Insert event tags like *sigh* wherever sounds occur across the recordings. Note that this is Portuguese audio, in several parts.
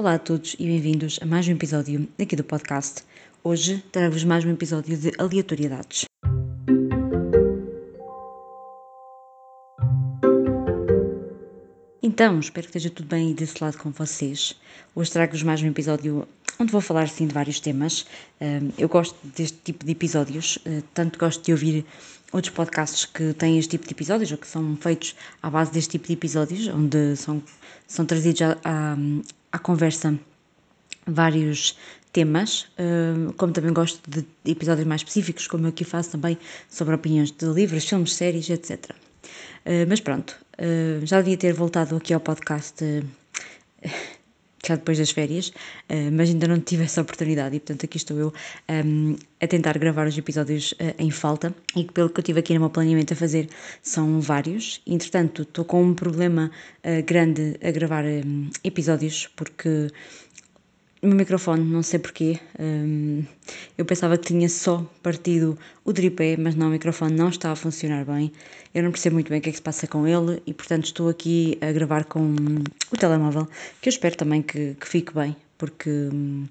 Olá a todos e bem-vindos a mais um episódio aqui do podcast. Hoje trago-vos mais um episódio de aleatoriedades. Então, espero que esteja tudo bem desse lado com vocês. Hoje trago-vos mais um episódio onde vou falar sim de vários temas. Eu gosto deste tipo de episódios, eh, tanto gosto de ouvir outros podcasts que têm este tipo de episódios ou que são feitos à base deste tipo de episódios, onde são, são trazidos à, à, à conversa vários temas, eh, como também gosto de episódios mais específicos, como eu aqui faço também sobre opiniões de livros, filmes, séries, etc. Eh, mas pronto, já devia ter voltado aqui ao podcast já depois das férias, uh, mas ainda não tive essa oportunidade e, portanto, aqui estou eu um, a tentar gravar os episódios uh, em falta e que, pelo que eu tive aqui no meu planeamento a fazer, são vários. Entretanto, estou com um problema uh, grande a gravar um, episódios porque o meu microfone, não sei porquê. Um, eu pensava que tinha só partido o tripé, mas não, o microfone não está a funcionar bem. Eu não percebo muito bem o que é que se passa com ele e, portanto, estou aqui a gravar com o telemóvel, que eu espero também que, que fique bem, porque um,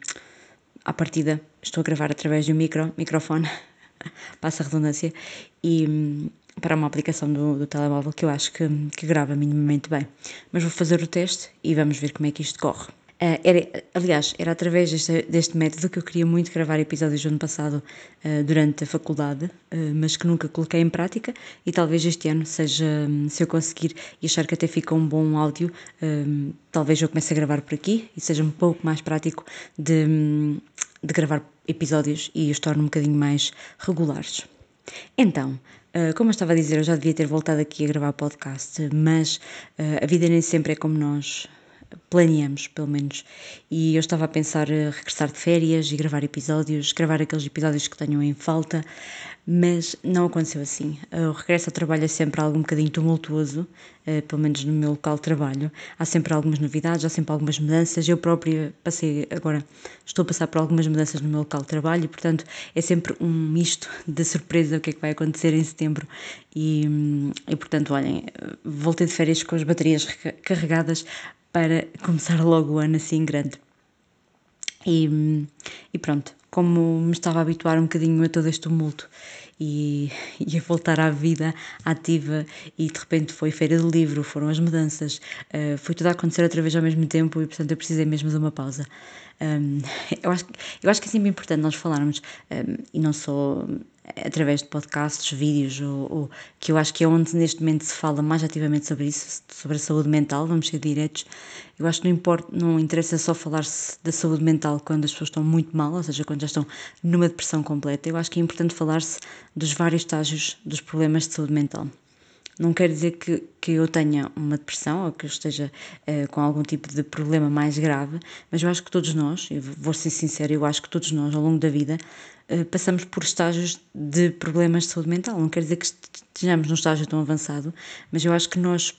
à partida estou a gravar através de um micro, microfone, *laughs* passa a redundância, e um, para uma aplicação do, do telemóvel que eu acho que, que grava minimamente bem. Mas vou fazer o teste e vamos ver como é que isto corre. Uh, era, aliás, era através deste, deste, método que eu queria muito gravar episódios do ano passado uh, durante a faculdade, uh, mas que nunca coloquei em prática e talvez este ano seja, um, se eu conseguir e achar que até fica um bom áudio, um, talvez eu comece a gravar por aqui e seja um pouco mais prático de, um, de gravar episódios e os torne um bocadinho mais regulares. Então, como eu estava a dizer, eu já devia ter voltado aqui a gravar podcast, mas a vida nem sempre é como nós planeamos, pelo menos. E eu estava a pensar regressar de férias e gravar episódios, gravar aqueles episódios que tenham em falta, mas não aconteceu assim. O regresso ao trabalho é sempre algo um bocadinho tumultuoso, eh, pelo menos no meu local de trabalho. Há sempre algumas novidades, há sempre algumas mudanças. Eu própria passei, agora estou a passar por algumas mudanças no meu local de trabalho e, portanto, é sempre um misto *laughs* de surpresa o que é que vai acontecer em setembro. E, e portanto, olhem, voltei de férias com as baterias carregadas para começar logo o ano assim grande. E, e pronto, como me estava a habituar um bocadinho a todo este tumulto e, e a voltar à vida ativa e de repente foi feira do livro, foram as mudanças, uh, foi tudo a acontecer outra vez ao mesmo tempo e portanto eu precisei mesmo de uma pausa. Um, eu, acho, eu acho que é sempre importante nós falarmos, um, e não só através de podcasts, vídeos, ou, ou, que eu acho que é onde neste momento se fala mais ativamente sobre isso, sobre a saúde mental, vamos ser diretos. Eu acho que não importa, não interessa só falar-se da saúde mental quando as pessoas estão muito mal, ou seja, quando já estão numa depressão completa. Eu acho que é importante falar-se dos vários estágios dos problemas de saúde mental. Não quer dizer que, que eu tenha uma depressão ou que eu esteja uh, com algum tipo de problema mais grave, mas eu acho que todos nós, eu vou ser sincera, eu acho que todos nós ao longo da vida uh, passamos por estágios de problemas de saúde mental. Não quer dizer que estejamos num estágio tão avançado, mas eu acho que nós,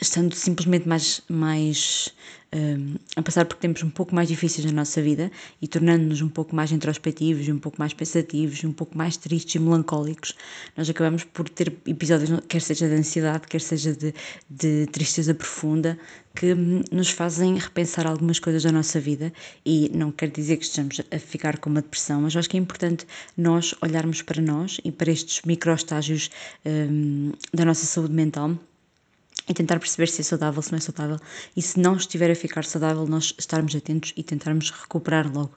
estando simplesmente mais, mais a passar por tempos um pouco mais difíceis na nossa vida e tornando-nos um pouco mais introspectivos, um pouco mais pensativos, um pouco mais tristes e melancólicos, nós acabamos por ter episódios, quer seja de ansiedade, quer seja de, de tristeza profunda, que nos fazem repensar algumas coisas da nossa vida. E não quer dizer que estejamos a ficar com uma depressão, mas acho que é importante nós olharmos para nós e para estes microestágios um, da nossa saúde mental e tentar perceber se é saudável, se não é saudável e se não estiver a ficar saudável, nós estarmos atentos e tentarmos recuperar logo.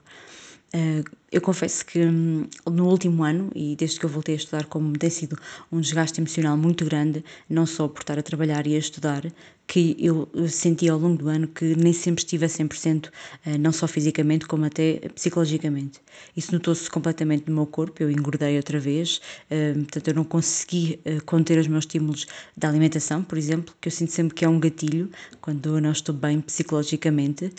Uh, eu confesso que hum, no último ano, e desde que eu voltei a estudar, como tem sido um desgaste emocional muito grande, não só por estar a trabalhar e a estudar, que eu senti ao longo do ano que nem sempre estive a 100%, eh, não só fisicamente como até psicologicamente. Isso notou-se completamente no meu corpo, eu engordei outra vez, eh, portanto eu não consegui eh, conter os meus estímulos da alimentação, por exemplo, que eu sinto sempre que é um gatilho quando eu não estou bem psicologicamente,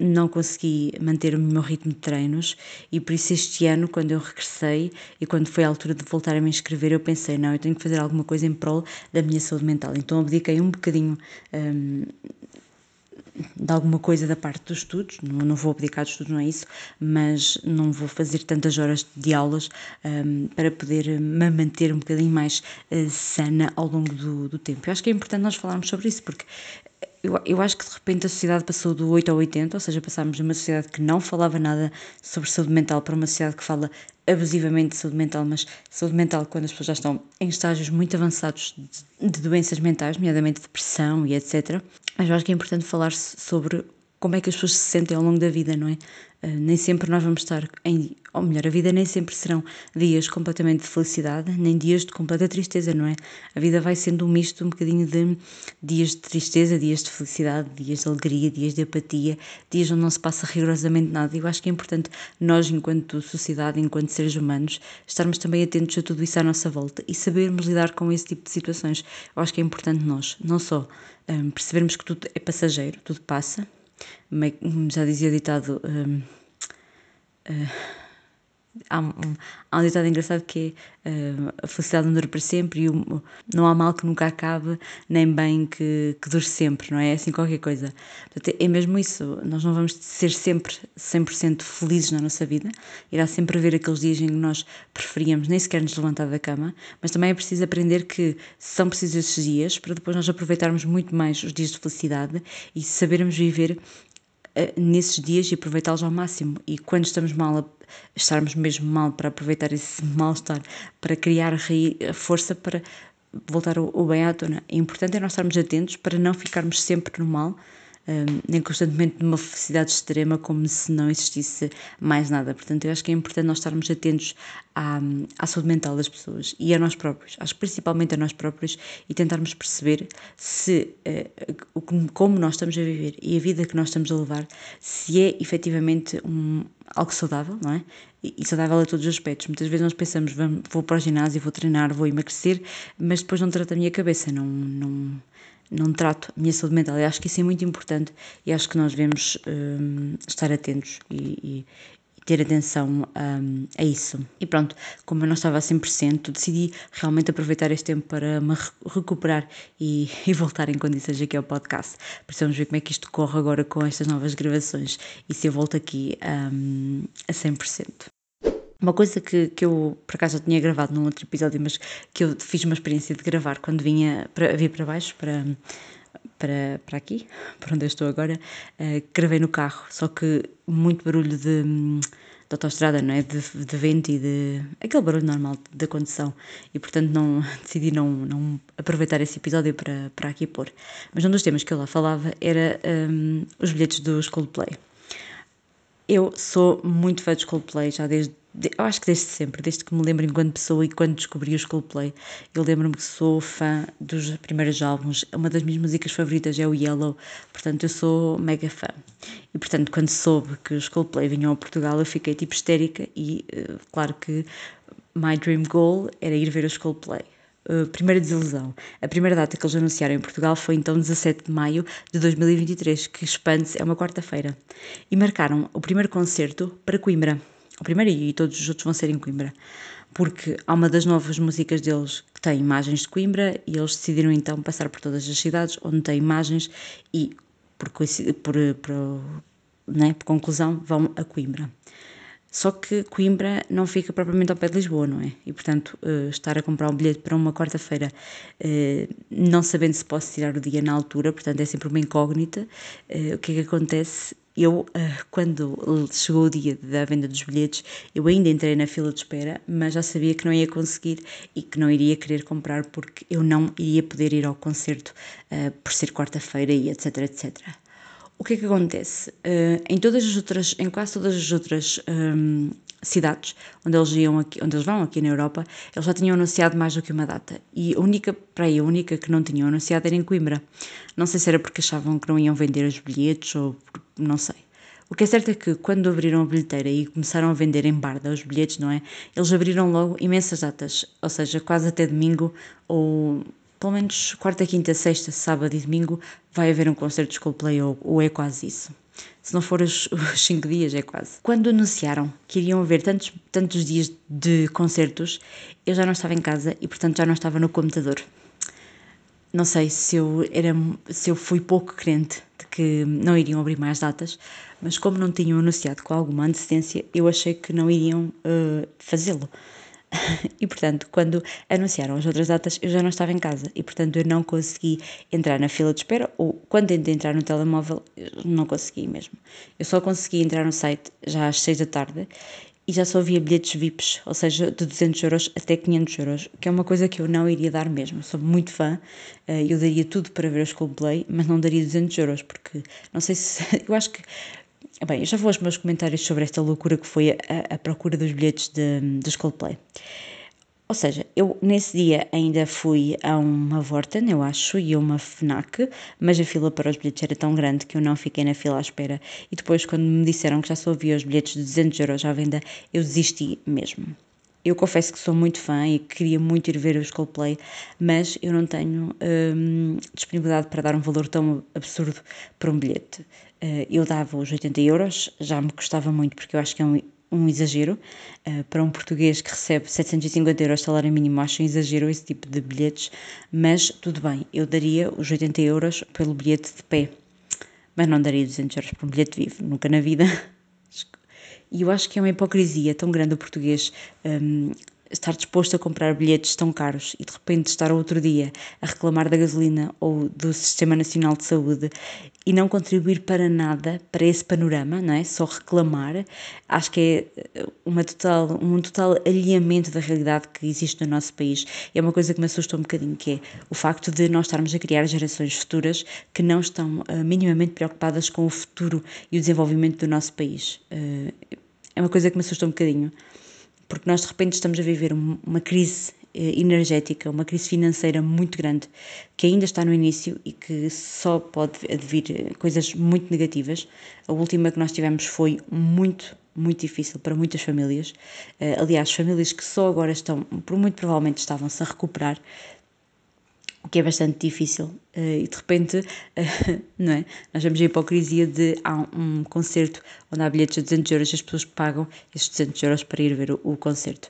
não consegui manter o meu ritmo de treinos e por isso este ano, quando eu regressei e quando foi a altura de voltar a me inscrever, eu pensei, não, eu tenho que fazer alguma coisa em prol da minha saúde mental. Então abdiquei um bocadinho um, de alguma coisa da parte dos estudos, não, não vou abdicar dos estudos, não é isso, mas não vou fazer tantas horas de aulas um, para poder me manter um bocadinho mais uh, sana ao longo do, do tempo. Eu acho que é importante nós falarmos sobre isso, porque eu, eu acho que de repente a sociedade passou do 8 ao 80, ou seja, passámos de uma sociedade que não falava nada sobre saúde mental para uma sociedade que fala abusivamente de saúde mental, mas saúde mental quando as pessoas já estão em estágios muito avançados de, de doenças mentais, nomeadamente depressão e etc. Mas eu acho que é importante falar sobre como é que as pessoas se sentem ao longo da vida, não é? Uh, nem sempre nós vamos estar em. Ou melhor, a vida nem sempre serão dias completamente de felicidade, nem dias de completa tristeza, não é? A vida vai sendo um misto um bocadinho de dias de tristeza, dias de felicidade, dias de alegria, dias de apatia, dias onde não se passa rigorosamente nada. E eu acho que é importante nós, enquanto sociedade, enquanto seres humanos, estarmos também atentos a tudo isso à nossa volta e sabermos lidar com esse tipo de situações. Eu acho que é importante nós, não só um, percebermos que tudo é passageiro, tudo passa, já dizia ditado. Um, uh, há, um, há um ditado engraçado que é uh, a felicidade não dura para sempre e o, não há mal que nunca acabe, nem bem que, que dure sempre, não é? É assim qualquer coisa. Portanto, é mesmo isso, nós não vamos ser sempre 100% felizes na nossa vida, irá sempre haver aqueles dias em que nós preferíamos nem sequer nos levantar da cama, mas também é preciso aprender que são precisos esses dias para depois nós aproveitarmos muito mais os dias de felicidade e sabermos viver nesses dias e aproveitá-los ao máximo. E quando estamos mal, estarmos mesmo mal para aproveitar esse *laughs* mal-estar, para criar a força para voltar o bem à tona. É importante é nós estarmos atentos para não ficarmos sempre no mal, nem constantemente numa felicidade extrema, como se não existisse mais nada. Portanto, eu acho que é importante nós estarmos atentos à, à saúde mental das pessoas e a nós próprios, acho que principalmente a nós próprios, e tentarmos perceber se uh, como nós estamos a viver e a vida que nós estamos a levar, se é efetivamente um, algo saudável, não é? E saudável a todos os aspectos. Muitas vezes nós pensamos, vou para o ginásio, vou treinar, vou emagrecer, mas depois não trata a minha cabeça, não, não, não trato a minha saúde mental. Eu acho que isso é muito importante e acho que nós devemos um, estar atentos e, e, e ter atenção um, a isso. E pronto, como eu não estava a 100%, decidi realmente aproveitar este tempo para me recuperar e, *laughs* e voltar em condições aqui ao podcast. Precisamos ver como é que isto corre agora com estas novas gravações e se eu volto aqui um, a 100%. Uma coisa que, que eu, por acaso, já tinha gravado num outro episódio, mas que eu fiz uma experiência de gravar quando vinha para, vir para baixo, para, para, para aqui, *laughs* para onde eu estou agora, uh, gravei no carro, só que muito barulho de, de autoestrada, não é? De, de vento e de. aquele barulho normal da condução. E portanto não, *laughs* decidi não, não aproveitar esse episódio para, para aqui pôr. Mas um dos temas que eu lá falava era um, os bilhetes dos Coldplay. Eu sou muito fã dos Coldplay já desde eu acho que desde sempre, desde que me lembro enquanto pessoa e quando descobri os Coldplay, eu lembro-me que sou fã dos primeiros álbuns. Uma das minhas músicas favoritas é o Yellow, portanto eu sou mega fã. E portanto, quando soube que os Coldplay vinham a Portugal, eu fiquei tipo histérica e uh, claro que my dream goal era ir ver os Coldplay. Uh, primeira desilusão. A primeira data que eles anunciaram em Portugal foi então 17 de maio de 2023, que expande-se é uma quarta-feira. E marcaram o primeiro concerto para Coimbra o primeiro e todos os outros vão ser em Coimbra, porque há uma das novas músicas deles que tem imagens de Coimbra e eles decidiram então passar por todas as cidades onde tem imagens e, por, por, por, né, por conclusão, vão a Coimbra. Só que Coimbra não fica propriamente ao pé de Lisboa, não é? E portanto, uh, estar a comprar um bilhete para uma quarta-feira, uh, não sabendo se posso tirar o dia na altura, portanto é sempre uma incógnita, uh, o que é que acontece? Eu, quando chegou o dia da venda dos bilhetes, eu ainda entrei na fila de espera, mas já sabia que não ia conseguir e que não iria querer comprar porque eu não iria poder ir ao concerto por ser quarta-feira e etc, etc. O que é que acontece? Uh, em todas as outras, em quase todas as outras um, cidades onde eles iam aqui, onde eles vão aqui na Europa, eles já tinham anunciado mais do que uma data. E a única, para aí, a única que não tinham anunciado era em Coimbra. Não sei se era porque achavam que não iam vender os bilhetes ou não sei. O que é certo é que quando abriram a bilheteira e começaram a vender em barda os bilhetes, não é? Eles abriram logo imensas datas, ou seja, quase até domingo ou pelo menos quarta, quinta, sexta, sábado e domingo vai haver um concerto de Coldplay ou, ou é quase isso. Se não for os, *laughs* os cinco dias, é quase. Quando anunciaram que iriam haver tantos, tantos dias de concertos, eu já não estava em casa e, portanto, já não estava no computador. Não sei se eu, era, se eu fui pouco crente de que não iriam abrir mais datas, mas como não tinham anunciado com alguma antecedência, eu achei que não iriam uh, fazê-lo. *laughs* e portanto, quando anunciaram as outras datas, eu já não estava em casa e portanto eu não consegui entrar na fila de espera ou quando tentei entrar no telemóvel, não consegui mesmo. Eu só consegui entrar no site já às 6 da tarde e já só havia bilhetes VIPs, ou seja, de 200 euros até 500 euros, que é uma coisa que eu não iria dar mesmo. Sou muito fã, eh, eu daria tudo para ver os Coldplay, mas não daria 200 euros, porque não sei se. *laughs* Eu acho que. Bem, já vou aos meus comentários sobre esta loucura que foi a, a procura dos bilhetes de, dos Coldplay. Ou seja, eu nesse dia ainda fui a uma Vorten, eu acho, e a uma FNAC, mas a fila para os bilhetes era tão grande que eu não fiquei na fila à espera. E depois, quando me disseram que já só havia os bilhetes de 200 euros à venda, eu desisti mesmo. Eu confesso que sou muito fã e queria muito ir ver os Coldplay, mas eu não tenho hum, disponibilidade para dar um valor tão absurdo para um bilhete. Uh, eu dava os 80 euros, já me custava muito, porque eu acho que é um um exagero. Uh, para um português que recebe 750 euros de salário mínimo, acho um exagero esse tipo de bilhetes, mas tudo bem, eu daria os 80 euros pelo bilhete de pé, mas não daria 200 euros por um bilhete vivo, nunca na vida. *laughs* E eu acho que é uma hipocrisia tão grande o português um, estar disposto a comprar bilhetes tão caros e de repente estar outro dia a reclamar da gasolina ou do Sistema Nacional de Saúde e não contribuir para nada para esse panorama, não é? Só reclamar, acho que é eh, uma total, um total alinhamento da realidade que existe no nosso país. É uma coisa que me assusta um bocadinho, que é o facto de nós estarmos a criar gerações futuras que não estão uh, minimamente preocupadas com o futuro e o desenvolvimento do nosso país. Uh, é uma coisa que me assusta um bocadinho, porque nós de repente estamos a viver uma crise eh, energética, uma crise financeira muito grande, que ainda está no início e que só pode advir eh, coisas muito negativas. A última que nós tivemos foi muito, muito difícil para muitas famílias. Eh, aliás, famílias que só agora estão, muito provavelmente estavam-se a recuperar, o que é bastante difícil. e de repente, *laughs* não é? Nós vemos a hipocrisia de há um concerto onde há bilhetes de 200 euros e as pessoas pagam esses 200 euros para ir ver o, o concerto.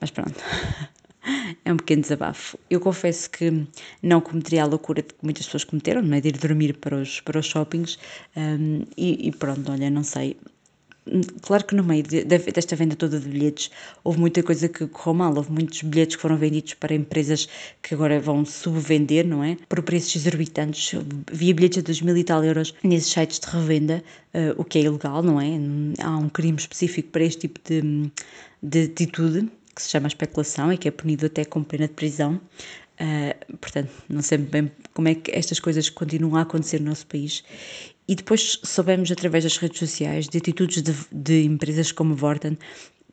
Mas pronto. *laughs* é um pequeno desabafo. Eu confesso que não cometeria a loucura que muitas pessoas cometeram, não é? De ir dormir para os, para os shoppings um, e, e, pronto, olha, não sei. Claro que no meio de, desta venda toda de bilhetes houve muita coisa que correu mal, houve muitos bilhetes que foram vendidos para empresas que agora vão subvender, não é? Por preços exorbitantes. Via bilhetes a 2 mil e tal euros nesses sites de revenda, uh, o que é ilegal, não é? Há um crime específico para este tipo de, de atitude que se chama especulação e que é punido até com pena de prisão. Uh, portanto, não sei bem como é que estas coisas continuam a acontecer no nosso país. E depois soubemos através das redes sociais de atitudes de, de empresas como Vorten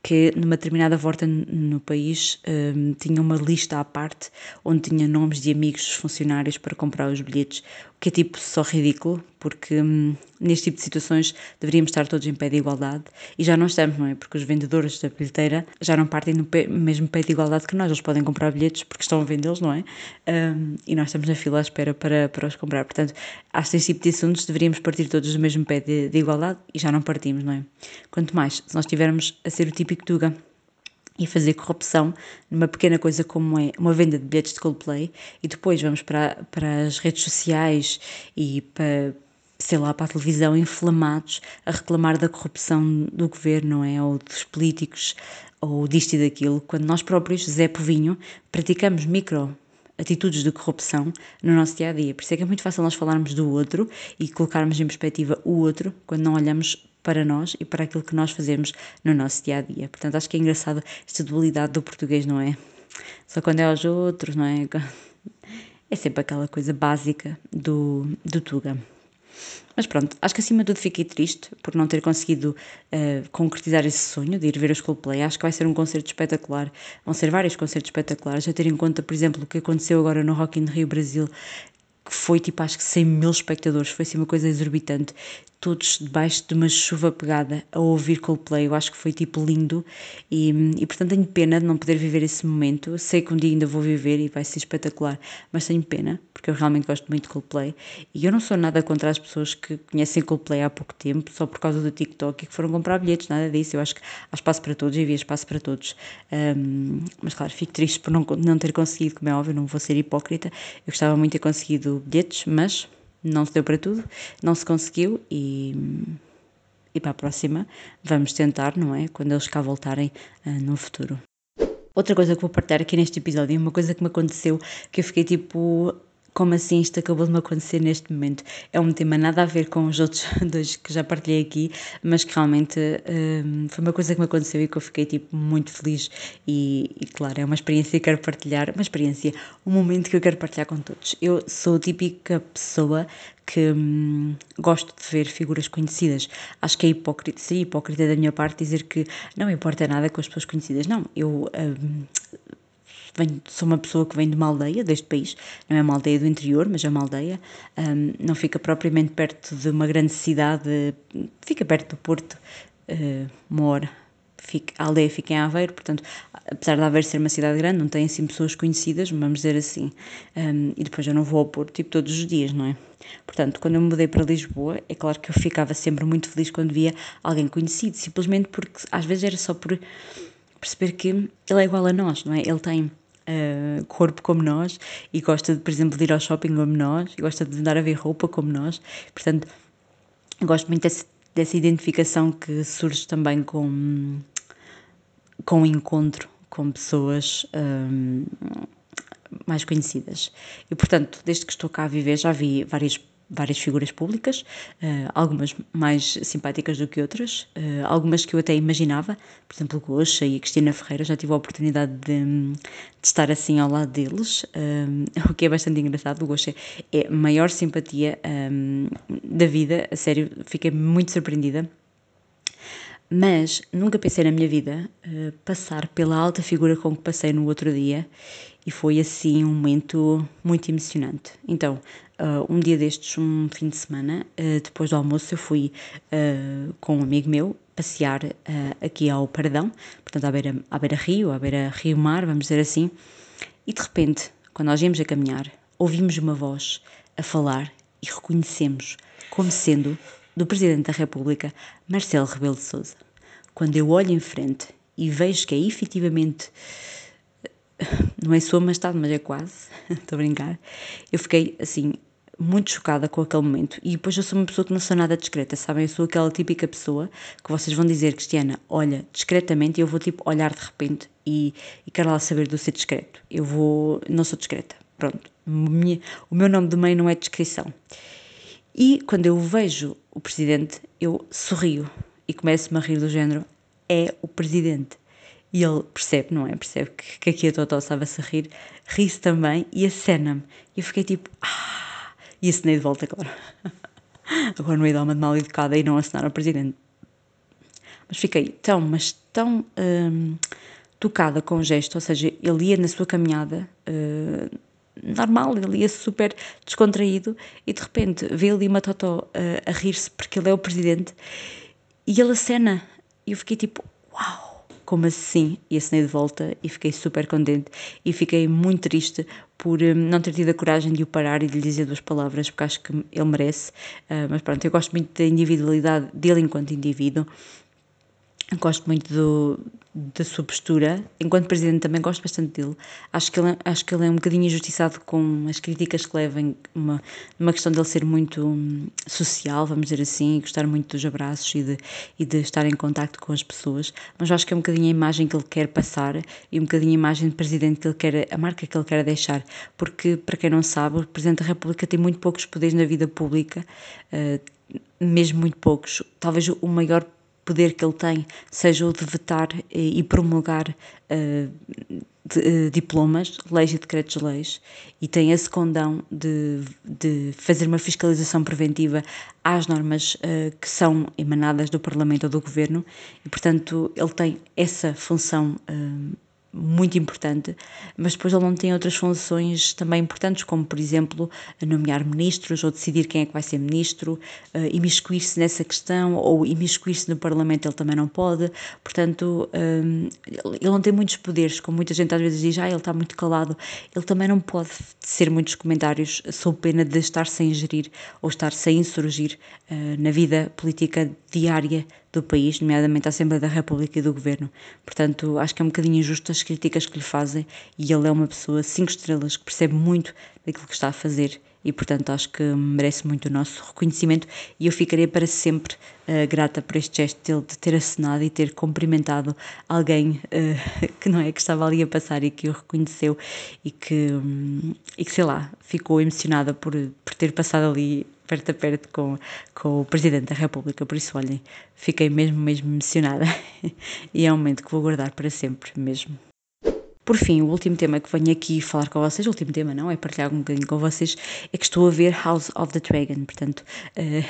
que numa determinada volta no país um, tinha uma lista à parte onde tinha nomes de amigos dos funcionários para comprar os bilhetes, o que é tipo só ridículo, porque hum, neste tipo de situações deveríamos estar todos em pé de igualdade e já não estamos, não é? Porque os vendedores da bilheteira já não partem no pé, mesmo pé de igualdade que nós, eles podem comprar bilhetes porque estão a vendê-los, não é? Um, e nós estamos na fila à espera para, para os comprar. Portanto, acho que este tipo de assuntos deveríamos partir todos do mesmo pé de, de igualdade e já não partimos, não é? Quanto mais, se nós estivermos a ser o típico E fazer corrupção numa pequena coisa como é uma venda de bilhetes de Coldplay e depois vamos para, para as redes sociais e para, sei lá, para a televisão inflamados a reclamar da corrupção do governo, não é? Ou dos políticos, ou disto e daquilo, quando nós próprios, Zé Povinho, praticamos micro atitudes de corrupção no nosso dia a dia. Por isso é que é muito fácil nós falarmos do outro e colocarmos em perspectiva o outro quando não olhamos para nós e para aquilo que nós fazemos no nosso dia a dia. Portanto, acho que é engraçado esta dualidade do português, não é? Só quando é aos outros, não é? *laughs* É sempre aquela coisa básica do, do Tuga. Mas pronto, acho que acima de tudo fiquei triste por não ter conseguido uh, concretizar esse sonho de ir ver os Coldplay. Acho que vai ser um concerto espetacular. Vão ser vários concertos espetaculares. A ter em conta, por exemplo, o que aconteceu agora no Rock in Rio Brasil, que foi tipo acho que 100 mil espectadores, foi assim uma coisa exorbitante todos debaixo de uma chuva pegada a ouvir Coldplay. Eu acho que foi tipo lindo e, e portanto tenho pena de não poder viver esse momento. Sei que um dia ainda vou viver e vai ser espetacular, mas tenho pena porque eu realmente gosto muito de Coldplay e eu não sou nada contra as pessoas que conhecem Coldplay há pouco tempo só por causa do TikTok e que foram comprar bilhetes, nada disso. Eu acho que há espaço para todos e havia espaço para todos. Um, mas claro, fico triste por não, não ter conseguido, como é óbvio, não vou ser hipócrita. Eu gostava muito de ter conseguido bilhetes, mas não se deu para tudo, não se conseguiu e, e para a próxima vamos tentar, não é? Quando eles cá voltarem uh, no futuro. Outra coisa que vou partilhar aqui neste episódio, uma coisa que me aconteceu, que eu fiquei tipo, como assim isto acabou de me acontecer neste momento? É um tema nada a ver com os outros *laughs* dois que já partilhei aqui, mas que realmente um, foi uma coisa que me aconteceu e que eu fiquei tipo muito feliz e, e, claro, é uma experiência que quero partilhar, uma experiência, um momento que eu quero partilhar com todos. Eu sou a típica pessoa que hum, gosto de ver figuras conhecidas. Acho que é hipócrita, seria hipócrita da minha parte dizer que não importa nada com as pessoas conhecidas. Não, eu hum, venho, sou uma pessoa que vem de uma aldeia deste país, não é uma aldeia do interior, mas é uma aldeia, um, não fica propriamente perto de uma grande cidade, fica perto do Porto, uh, a aldeia fica em Aveiro, portanto, apesar de Aveiro ser uma cidade grande, não tem assim pessoas conhecidas, vamos dizer assim. Um, e depois eu não vou ao Porto tipo todos os dias, não é? Portanto, quando eu me mudei para Lisboa, é claro que eu ficava sempre muito feliz quando via alguém conhecido, simplesmente porque às vezes era só por perceber que ele é igual a nós, não é? Ele tem uh, corpo como nós e gosta, por exemplo, de ir ao shopping como nós e gosta de andar a ver roupa como nós. Portanto, gosto muito desse, dessa identificação que surge também com, com o encontro com pessoas um, mais conhecidas. E, portanto, desde que estou cá a viver, já vi várias várias figuras públicas, uh, algumas mais simpáticas do que outras, uh, algumas que eu até imaginava, por exemplo, Goxa e a Cristina Ferreira, já tive a oportunidade de, de estar assim ao lado deles, uh, *laughs* o que é bastante engraçado. O Goxa é a maior simpatia da vida, a sério, fiquei muito surpreendida. Mas nunca pensei na minha vida passar pela alta figura com que passei no outro dia e foi assim um momento muito emocionante. Então, Uh, um dia destes, um fim de semana, uh, depois do almoço, eu fui uh, com um amigo meu passear aqui ao Paradão, portanto à beira, à beira rio, à beira rio-mar, vamos dizer assim, e de repente, quando nós íamos a caminhar, ouvimos uma voz a falar e reconhecemos como sendo do Presidente da República, Marcelo Rebelo de Sousa. Quando eu olho em frente e vejo que é efetivamente *laughs* não é sua majestade, mas é quase, *laughs* estou a brincar, eu fiquei assim muito chocada com aquele momento. E depois eu sou uma pessoa que não sou nada discreta, sabem? Eu sou aquela típica pessoa que vocês vão dizer, Cristiana, olha discretamente, e eu vou tipo olhar de repente e, e quero lá saber do ser discreto. Eu vou, não sou discreta, pronto. o meu nome de mãe não é descrição. E quando eu vejo o presidente, eu sorrio e começo-me a rir do género: é o presidente. E ele percebe, não é? Percebe que, que aqui a Totó estava-se a rir, ri-se também e acena-me. E eu fiquei tipo, ah! E acenei de volta, claro. *laughs* Agora não ia dar uma de mal educada e não acenar ao presidente. Mas fiquei tão, mas tão hum, tocada com o gesto, ou seja, ele ia na sua caminhada uh, normal, ele ia super descontraído e de repente vê ali uma totó uh, a rir-se porque ele é o presidente e ele acena. E eu fiquei tipo, uau! Como assim? E assinei de volta e fiquei super contente e fiquei muito triste por um, não ter tido a coragem de o parar e de lhe dizer duas palavras, porque acho que ele merece. Uh, mas pronto, eu gosto muito da individualidade dele enquanto indivíduo Gosto muito do, da sua postura. Enquanto presidente também gosto bastante dele. Acho que ele, acho que ele é um bocadinho injustiçado com as críticas que levem uma, uma questão dele ser muito hum, social, vamos dizer assim, e gostar muito dos abraços e de, e de estar em contacto com as pessoas. Mas acho que é um bocadinho a imagem que ele quer passar e um bocadinho a imagem de presidente que ele quer, a marca que ele quer deixar. Porque, para quem não sabe, o presidente da República tem muito poucos poderes na vida pública. Uh, mesmo muito poucos. Talvez o maior poder que ele tem seja o de vetar e promulgar uh, de, uh, diplomas, leis e decretos-leis, e tem esse condão de, de fazer uma fiscalização preventiva às normas uh, que são emanadas do Parlamento ou do Governo, e portanto ele tem essa função muito importante, mas depois ele não tem outras funções também importantes, como por exemplo nomear ministros ou decidir quem é que vai ser ministro, uh, imiscuir-se nessa questão ou imiscuir-se no Parlamento ele também não pode, portanto um, ele não tem muitos poderes, como muita gente às vezes diz, ah, ele está muito calado, ele também não pode ser muitos comentários sob pena de estar sem gerir ou estar sem insurgir uh, na vida política diária do país, nomeadamente a Assembleia da República e do Governo. Portanto, acho que é um bocadinho injusto as críticas que lhe fazem e ele é uma pessoa cinco estrelas que percebe muito daquilo que está a fazer e, portanto, acho que merece muito o nosso reconhecimento e eu ficarei para sempre uh, grata por este gesto dele de ter acenado e ter cumprimentado alguém uh, *laughs* que não é que estava ali a passar e que o reconheceu e que, um, e que sei lá, ficou emocionada por, por ter passado ali perto a perto com, com o Presidente da República, por isso, olhem, fiquei mesmo, mesmo emocionada *laughs* e é um momento que vou guardar para sempre mesmo. Por fim, o último tema que venho aqui falar com vocês, o último tema não, é partilhar um bocadinho com vocês, é que estou a ver House of the Dragon, portanto, uh,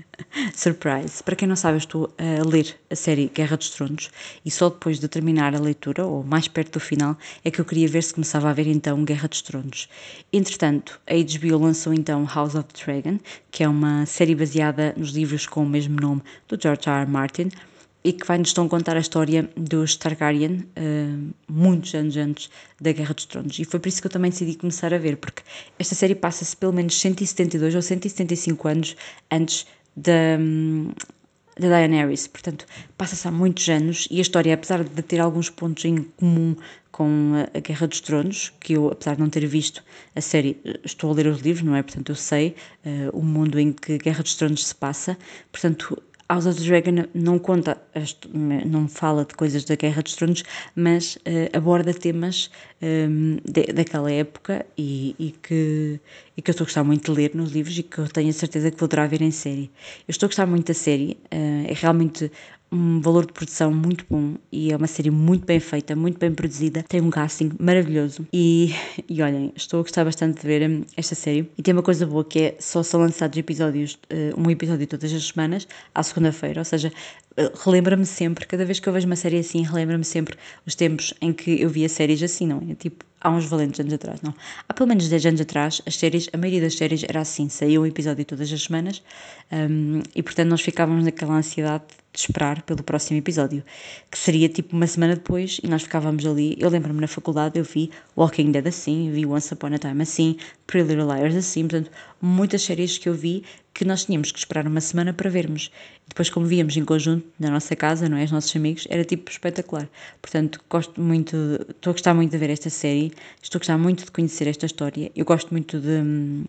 *laughs* surprise. Para quem não sabe, eu estou a ler a série Guerra dos Tronos e só depois de terminar a leitura, ou mais perto do final, é que eu queria ver se começava a ver então Guerra dos Tronos. Entretanto, a HBO lançou então House of the Dragon, que é uma série baseada nos livros com o mesmo nome do George R. R. Martin, e que vai-nos então contar a história dos Targaryen uh, muitos anos antes da Guerra dos Tronos. E foi por isso que eu também decidi começar a ver, porque esta série passa-se pelo menos 172 ou 175 anos antes da, um, da Daenerys, portanto, passa-se há muitos anos e a história, apesar de ter alguns pontos em comum com a, Guerra dos Tronos, que eu, apesar de não ter visto a série, estou a ler os livros, não é? Portanto, eu sei uh, o mundo em que Guerra dos Tronos se passa, portanto, House of the Dragon não conta, não fala de coisas da Guerra dos Tronos, mas uh, aborda temas um, ehm, de, daquela época e, e, que, e que eu estou a gostar muito de ler nos livros e que eu tenho a certeza que vou adorar ver em série. Eu estou a gostar muito da série, uh, é realmente um valor de produção muito bom e é uma série muito bem feita, muito bem produzida, tem um casting maravilhoso. E, e olhem, estou a gostar bastante de ver hum, esta série. E tem uma coisa boa que é só são lançados episódios, uh, um episódio todas as semanas, à segunda-feira, ou seja, uh, relembra-me sempre, cada vez que eu vejo uma série assim, relembra-me sempre os tempos em que eu via séries assim, não é? Tipo, há uns valentes anos atrás, não. Há pelo menos 10 anos atrás, as séries, a maioria das séries era assim, saía um episódio todas as semanas um, e portanto nós ficávamos naquela ansiedade de esperar pelo próximo episódio, que seria tipo uma semana depois e nós ficávamos ali. Eu lembro-me na faculdade, eu vi Walking Dead assim, vi Once Upon a Time assim, Pretty Little Liars assim, portanto, muitas séries que eu vi que nós tínhamos que esperar uma semana para vermos. Depois, como víamos em conjunto na nossa casa, não é? Os nossos amigos, era tipo espetacular. Portanto, gosto muito, estou a gostar muito de ver esta série, estou a gostar muito de conhecer esta história. Eu gosto muito de hum,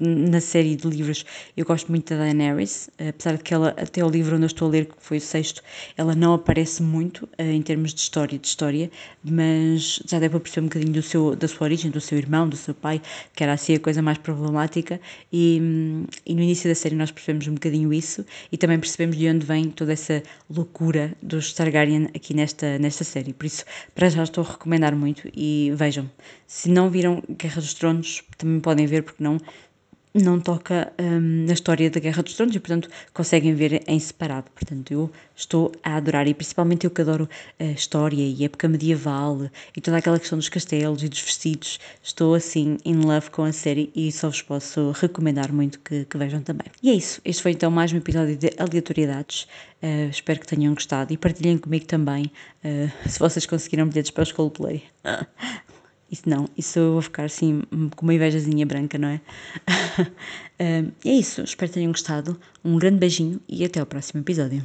na série de livros eu gosto muito da Daenerys, apesar de que ela, até o livro onde eu estou a ler, que foi o sexto, ela não aparece muito uh, em termos de história, de história, mas já deu para perceber um bocadinho do seu, da sua origem, do seu irmão, do seu pai, que era assim a coisa mais problemática, e, e no início da série nós percebemos um bocadinho isso, e também percebemos de onde vem toda essa loucura dos Targaryen aqui nesta, nesta série, por isso para já estou a recomendar muito, e vejam, se não viram Guerra dos Tronos, também podem ver, porque não não toca um, na história da Guerra dos Tronos e, portanto, conseguem ver em separado. Portanto, eu estou a adorar e, principalmente, eu que adoro a história e a época medieval e toda aquela questão dos castelos e dos vestidos, estou assim in love com a série e só vos posso recomendar muito que, que vejam também. E é isso. Este foi então mais um episódio de Aleatoriedades. Uh, espero que tenham gostado e partilhem comigo também uh, se vocês conseguiram bilhetes para os Coldplay. *laughs* Isso não, isso eu vou ficar assim com uma invejazinha branca, não é? *laughs* é isso, espero que tenham gostado. Um grande beijinho e até ao próximo episódio.